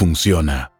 funciona.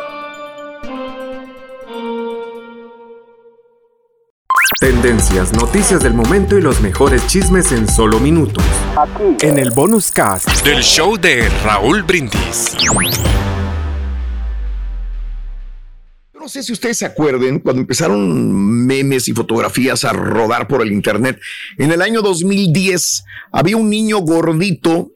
Tendencias, noticias del momento y los mejores chismes en solo minutos. Aquí. En el bonus cast del show de Raúl Brindis. No sé si ustedes se acuerden cuando empezaron memes y fotografías a rodar por el internet. En el año 2010 había un niño gordito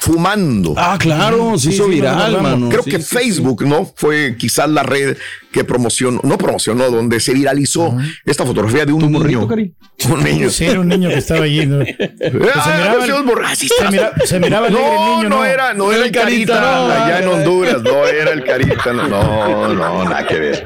fumando. Ah, claro, se hizo viral, mano. Creo que Facebook, ¿no? Fue quizás la red que promocionó, no promocionó, donde se viralizó esta fotografía de un niño. un niño. Sí, era un niño que estaba allí. ¿no? Ah, se, miraba, se, mira, se miraba el niño, ¿no? No, era, no era el carita, no, allá en Honduras, no era el carita, no, no, no, nada que ver.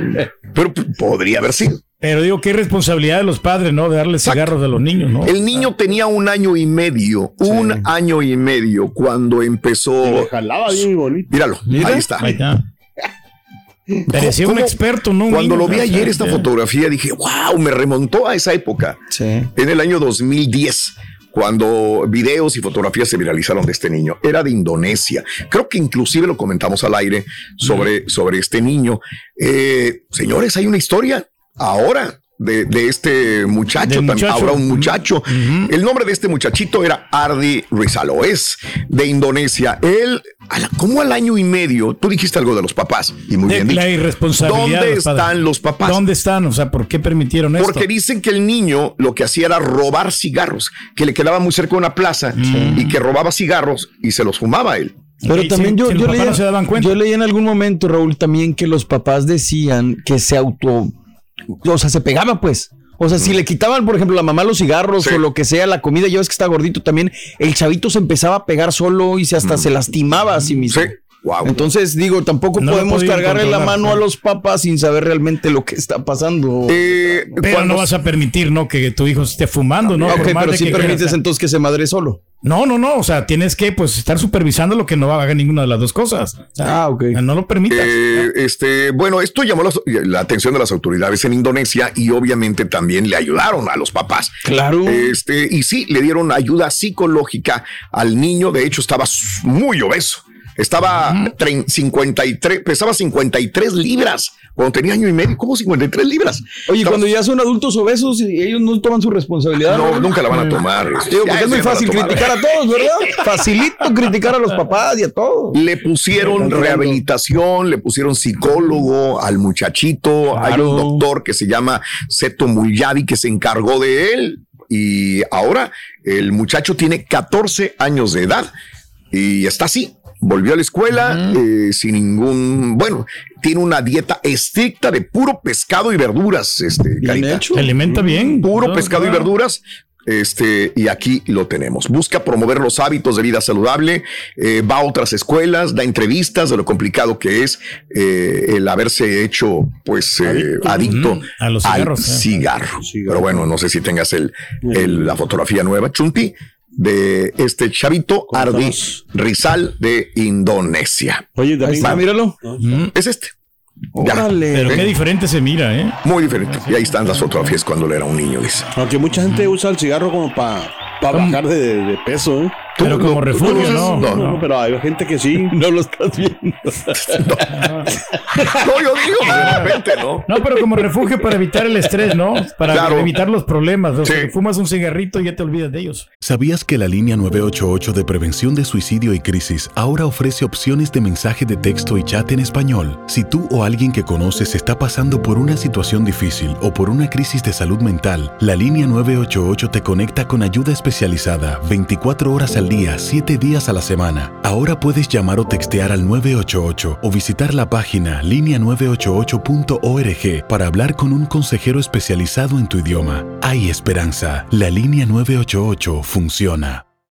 Pero podría haber sido. Pero digo, qué responsabilidad de los padres, ¿no? De darle cigarros a los niños, ¿no? El niño tenía un año y medio, un año y medio cuando empezó. jalaba bien bonito. Míralo, ahí está. Ahí está. Parecía un experto, ¿no? Cuando lo vi ayer esta fotografía dije, wow, me remontó a esa época. Sí. En el año 2010 cuando videos y fotografías se viralizaron de este niño. Era de Indonesia. Creo que inclusive lo comentamos al aire sobre, sobre este niño. Eh, señores, hay una historia ahora de, este muchacho, también ahora un muchacho. El nombre de este muchachito era Ardi Rizalo, es de Indonesia. Él, como al año y medio, tú dijiste algo de los papás y muy bien. La irresponsabilidad. ¿Dónde están los papás? ¿Dónde están? O sea, ¿por qué permitieron esto? Porque dicen que el niño lo que hacía era robar cigarros, que le quedaba muy cerca de una plaza y que robaba cigarros y se los fumaba él. Pero también yo, yo, yo leí en algún momento, Raúl, también que los papás decían que se auto o sea, se pegaba pues. O sea, si le quitaban, por ejemplo, la mamá los cigarros o lo que sea, la comida, ya ves que está gordito también, el chavito se empezaba a pegar solo y se hasta se lastimaba a sí mismo. Entonces, digo, tampoco podemos cargarle la mano a los papás sin saber realmente lo que está pasando. Eh, pero no vas a permitir, ¿no? Que tu hijo esté fumando, ¿no? Ok, pero si permites entonces que se madre solo. No, no, no. O sea, tienes que pues estar supervisando lo que no haga ninguna de las dos cosas. ah, ok. No lo permitas. Eh, este, bueno, esto llamó la, atención de las autoridades en Indonesia y obviamente también le ayudaron a los papás. Claro. Este, y sí, le dieron ayuda psicológica al niño. De hecho, estaba muy obeso. Estaba 53, pesaba 53 libras cuando tenía año y medio. ¿Cómo 53 libras? Oye, cuando ya son adultos obesos y ellos no toman su responsabilidad. No, nunca la van a tomar. es muy fácil criticar a todos, ¿verdad? Facilito criticar a los papás y a todos. Le pusieron rehabilitación, le pusieron psicólogo al muchachito. Hay un doctor que se llama Seto Mulyadi que se encargó de él. Y ahora el muchacho tiene 14 años de edad y está así, volvió a la escuela eh, sin ningún, bueno, tiene una dieta estricta de puro pescado y verduras, este, Se alimenta bien. Puro pescado y verduras. Este, y aquí lo tenemos. Busca promover los hábitos de vida saludable, eh, va a otras escuelas, da entrevistas de lo complicado que es eh, el haberse hecho, pues, adicto, a los cigarros, al cigarro. Pero bueno, no sé si tengas el, la fotografía nueva. Chunti, de este chavito Ardi Rizal de Indonesia. Oye, David, míralo. Es este. Pero qué diferente se mira, ¿eh? Muy diferente. Y ahí están las fotografías cuando él era un niño, dice. Aunque mucha gente usa el cigarro como para bajar de, peso, ¿eh? Pero como refugio, no, no, no, Pero hay gente que sí. No lo estás viendo. no, yo digo, de repente, ¿no? No, pero como refugio para evitar el estrés, ¿no? Para evitar los problemas. O sea, fumas un cigarrito y ya te olvidas de ellos. ¿Sabías que la línea 988 de prevención de suicidio y crisis ahora ofrece opciones de mensaje de texto y chat en español? Si tú o alguien que conoces está pasando por una situación difícil o por una crisis de salud mental, la línea 988 te conecta con ayuda especializada 24 horas al día, 7 días a la semana. Ahora puedes llamar o textear al 988 o visitar la página línea988.org para hablar con un consejero especializado en tu idioma. Hay esperanza. La línea 988 funciona.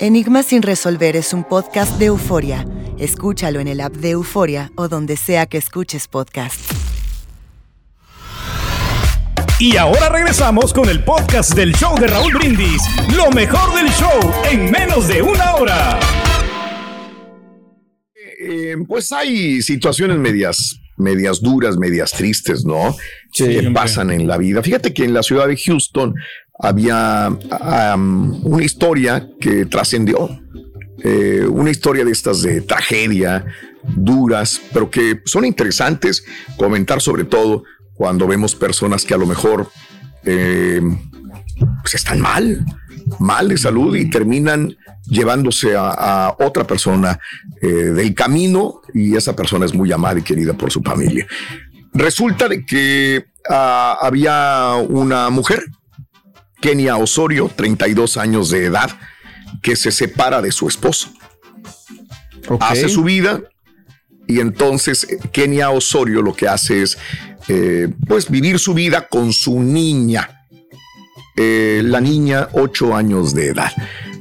Enigma sin resolver es un podcast de euforia. Escúchalo en el app de Euforia o donde sea que escuches podcast. Y ahora regresamos con el podcast del show de Raúl Brindis. Lo mejor del show en menos de una hora. Eh, pues hay situaciones medias, medias duras, medias tristes, ¿no? que pasan en la vida. Fíjate que en la ciudad de Houston había una historia que trascendió, eh, una historia de estas de tragedia, duras, pero que son interesantes comentar sobre todo cuando vemos personas que a lo mejor eh, pues están mal, mal de salud y terminan llevándose a, otra persona eh, del camino y esa persona es muy amada y querida por su familia. Resulta de que ah, había una mujer Kenia Osorio, 32 años de edad, que se separa de su esposo. Hace su vida y entonces eh, Kenia Osorio lo que hace es eh, pues vivir su vida con su niña, eh, la niña 8 años de edad.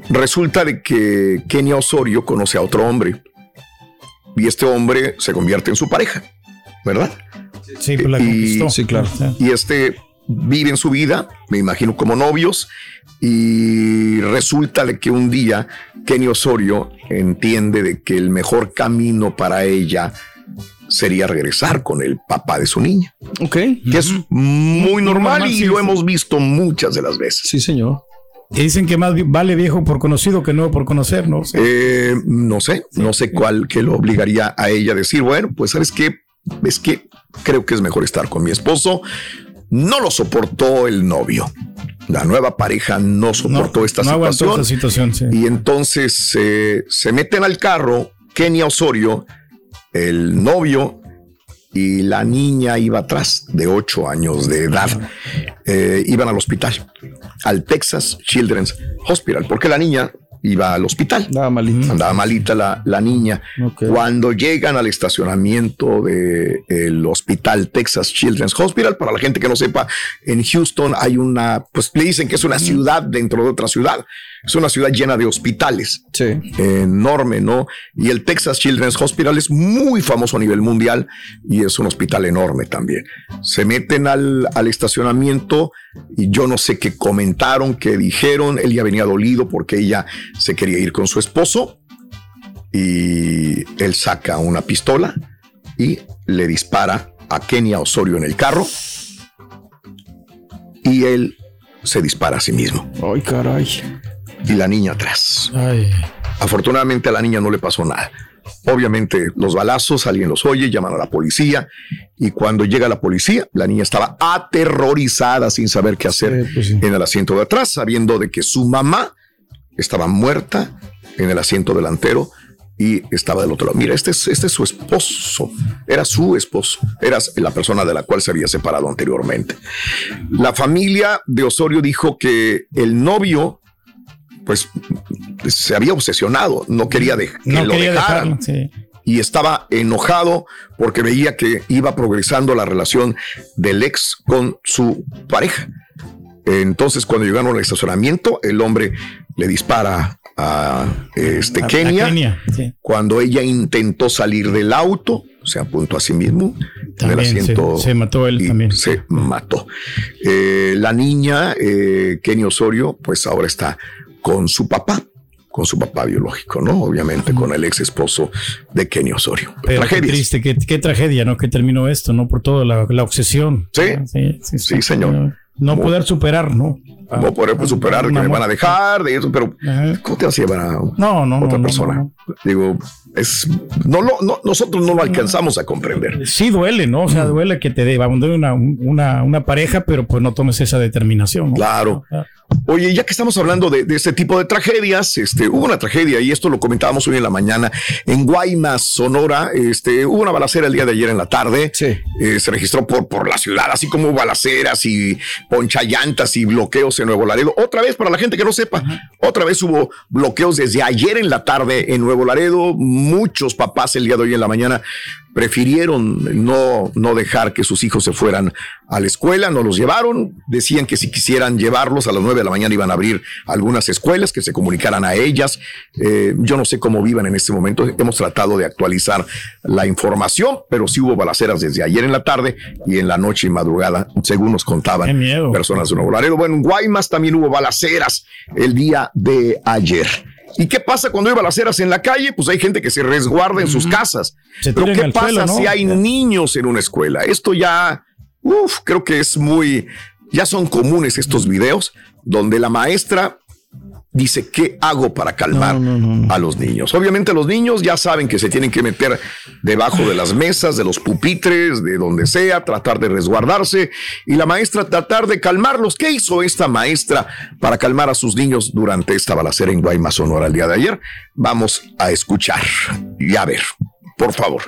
Resulta de que Kenia Osorio conoce a otro hombre y este hombre se convierte en su pareja, ¿verdad? Sí, pues la conquistó. Sí, claro. Y este viven su vida, me imagino como novios, y resulta de que un día Kenny Osorio entiende de que el mejor camino para ella sería regresar con el papá de su niña. Ok. Que es muy normal y lo hemos visto muchas de las veces. Sí, señor. Y dicen que más vale viejo por conocido que nuevo por conocer, ¿no? Eh, no sé, no sé cuál que lo obligaría a ella a decir, bueno, pues sabes qué, es que creo que es mejor estar con mi esposo, no lo soportó el novio. La nueva pareja no soportó esta, situación, Y entonces eh, se meten al carro Kenia Osorio, el novio y la niña iba atrás de ocho años de edad. Eh, iban al hospital, al Texas Children's Hospital, porque la niña iba al hospital. Andaba malita. Andaba malita la, la niña. Cuando llegan al estacionamiento del el hospital Texas Children's Hospital, para la gente que no sepa, en Houston hay una, pues le dicen que es una ciudad dentro de otra ciudad. Es una ciudad llena de hospitales. Sí. Enorme, ¿no? Y el Texas Children's Hospital es muy famoso a nivel mundial y es un hospital enorme también. Se meten al, al estacionamiento y yo no sé qué comentaron, qué dijeron. Él ya venía dolido porque ella se quería ir con su esposo y él saca una pistola y le dispara a Kenia Osorio en el carro y él se dispara a sí mismo. Ay, caray. Y la niña atrás. Afortunadamente a la niña no le pasó nada. Obviamente los balazos, alguien los oye, llaman a la policía y cuando llega la policía, la niña estaba aterrorizada sin saber qué hacer pues en el asiento de atrás, sabiendo de que su mamá estaba muerta en el asiento delantero y estaba del otro lado. Mira, este es, este es su esposo, era su esposo, era la persona de la cual se había separado anteriormente. La familia de Osorio dijo que el novio pues se había obsesionado, no quería que lo dejaran. Y estaba enojado porque veía que iba progresando la relación del ex con su pareja. Entonces, cuando llegaron al estacionamiento, el hombre le dispara a este Kenia. Cuando ella intentó salir del auto, se apuntó a sí mismo. se, mató él también. Se mató. Eh, la niña, eh, Kenia Osorio, pues ahora está con su papá con su papá biológico, ¿no? Obviamente con el ex esposo de Kenny Osorio. Qué triste, qué, tragedia, ¿no? Que terminó esto, ¿no? Por toda la, obsesión. Sí, sí, sí, señor. No poder superar, ¿no? no poder superar que me van a dejar de eso, pero ¿cómo te vas a llevar a no, no, otra persona? Digo, es no, no, nosotros no lo alcanzamos a comprender. Sí duele, ¿no? O sea, duele que te dé una, una, una pareja, pero pues no tomes esa determinación. Claro. Oye, ya que estamos hablando de, este tipo de tragedias, este, hubo una tragedia y esto lo comentábamos hoy en la mañana en Guaymas, Sonora. Este, hubo una balacera el día de ayer en la tarde. Sí. Eh, se registró por, por la ciudad, así como balaceras y ponchallantas y bloqueos en Nuevo Laredo. Otra vez, para la gente que no sepa, otra vez hubo bloqueos desde ayer en la tarde en Nuevo Laredo. Muchos papás el día de hoy en la mañana prefirieron no, no dejar que sus hijos se fueran a la escuela, no los llevaron, decían que si quisieran llevarlos a las nueve de la mañana iban a abrir algunas escuelas, que se comunicaran a ellas. Eh, yo no sé cómo vivan en este momento, hemos tratado de actualizar la información, pero sí hubo balaceras desde ayer en la tarde y en la noche y madrugada, según nos contaban personas de Nuevo Laredo. Bueno, en Guaymas también hubo balaceras el día de ayer. ¿Y qué pasa cuando hay balaceras en la calle? Pues hay gente que se resguarda en sus casas. Pero ¿qué pasa si hay niños en una escuela? Esto ya, uff, creo que es muy, ya son comunes estos videos donde la maestra dice, ¿qué hago para calmar a los niños? Obviamente los niños ya saben que se tienen que meter debajo de las mesas, de los pupitres, de donde sea, tratar de resguardarse y la maestra tratar de calmarlos. ¿Qué hizo esta maestra para calmar a sus niños durante esta balacera en Guaymas, Sonora el día de ayer? Vamos a escuchar y a ver, por favor.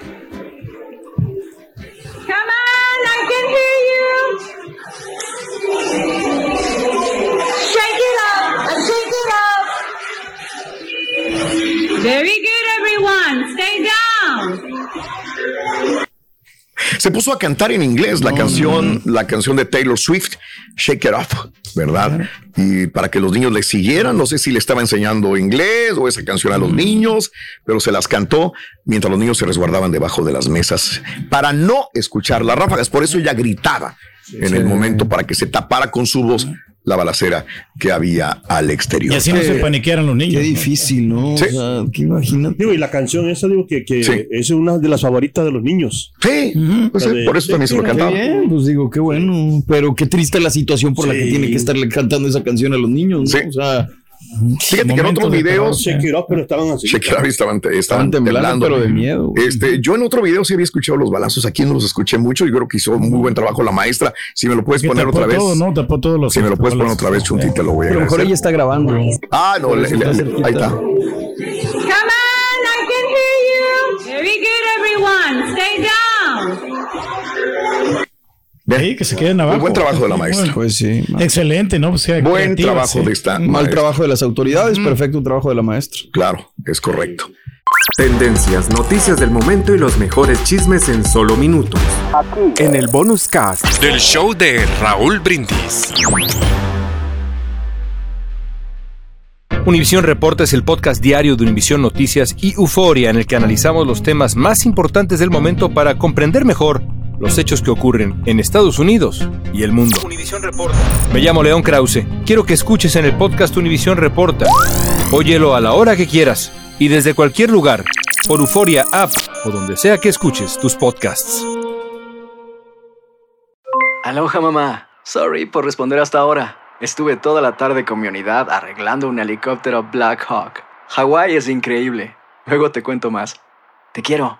Se puso a cantar en inglés la canción, la canción de Taylor Swift, Shake It Off, ¿verdad? Y para que los niños le siguieran, no sé si le estaba enseñando inglés o esa canción a los niños, pero se las cantó mientras los niños se resguardaban debajo de las mesas para no escuchar las ráfagas. Por eso ella gritaba en el momento para que se tapara con su voz la balacera que había al exterior. Y así no se paniquearan los niños. Qué difícil, ¿no? Sí. Digo, y la canción esa, digo, que, que es una de las favoritas de los niños. Sí, pues por eso también se lo cantaba. pues digo, qué bueno. Pero qué triste la situación por la que tiene que estarle cantando esa canción a los niños, ¿no? Sí. O sea Fíjate que en otros videos. pero estaban así. estaban, estaban, temblando, Pero de miedo. Este, yo en otro video sí había escuchado los balazos. Aquí no los escuché mucho. y creo que hizo muy buen trabajo la maestra. Si me lo puedes poner otra vez. ¿no? Tapó todos los si me lo puedes poner otra vez, Chuntita, lo voy a Pero mejor ella está grabando. Ah, no, ahí está. Come on, I can hear you. Very good, everyone. Stay down. Sí, que se queden abajo. buen trabajo de la maestra. pues sí. Excelente, ¿no? Pues buen trabajo de esta. Mal trabajo de las autoridades, perfecto trabajo de la maestra. Claro, es correcto. Tendencias, noticias del momento y los mejores chismes en solo minutos. Aquí. En el bonus cast del show de Raúl Brindis. Univisión Reporta es el podcast diario de Univisión Noticias y Euforia en el que analizamos los temas más importantes del momento para comprender mejor los hechos que ocurren en Estados Unidos y el mundo. Reporta. Me llamo León Krause. Quiero que escuches en el podcast Univisión Reporta. Óyelo a la hora que quieras y desde cualquier lugar, por Euforia App o donde sea que escuches tus podcasts. Aloha mamá. Sorry por responder hasta ahora. Estuve toda la tarde con mi unidad arreglando un helicóptero Black Hawk. Hawái es increíble. Luego te cuento más. Te quiero.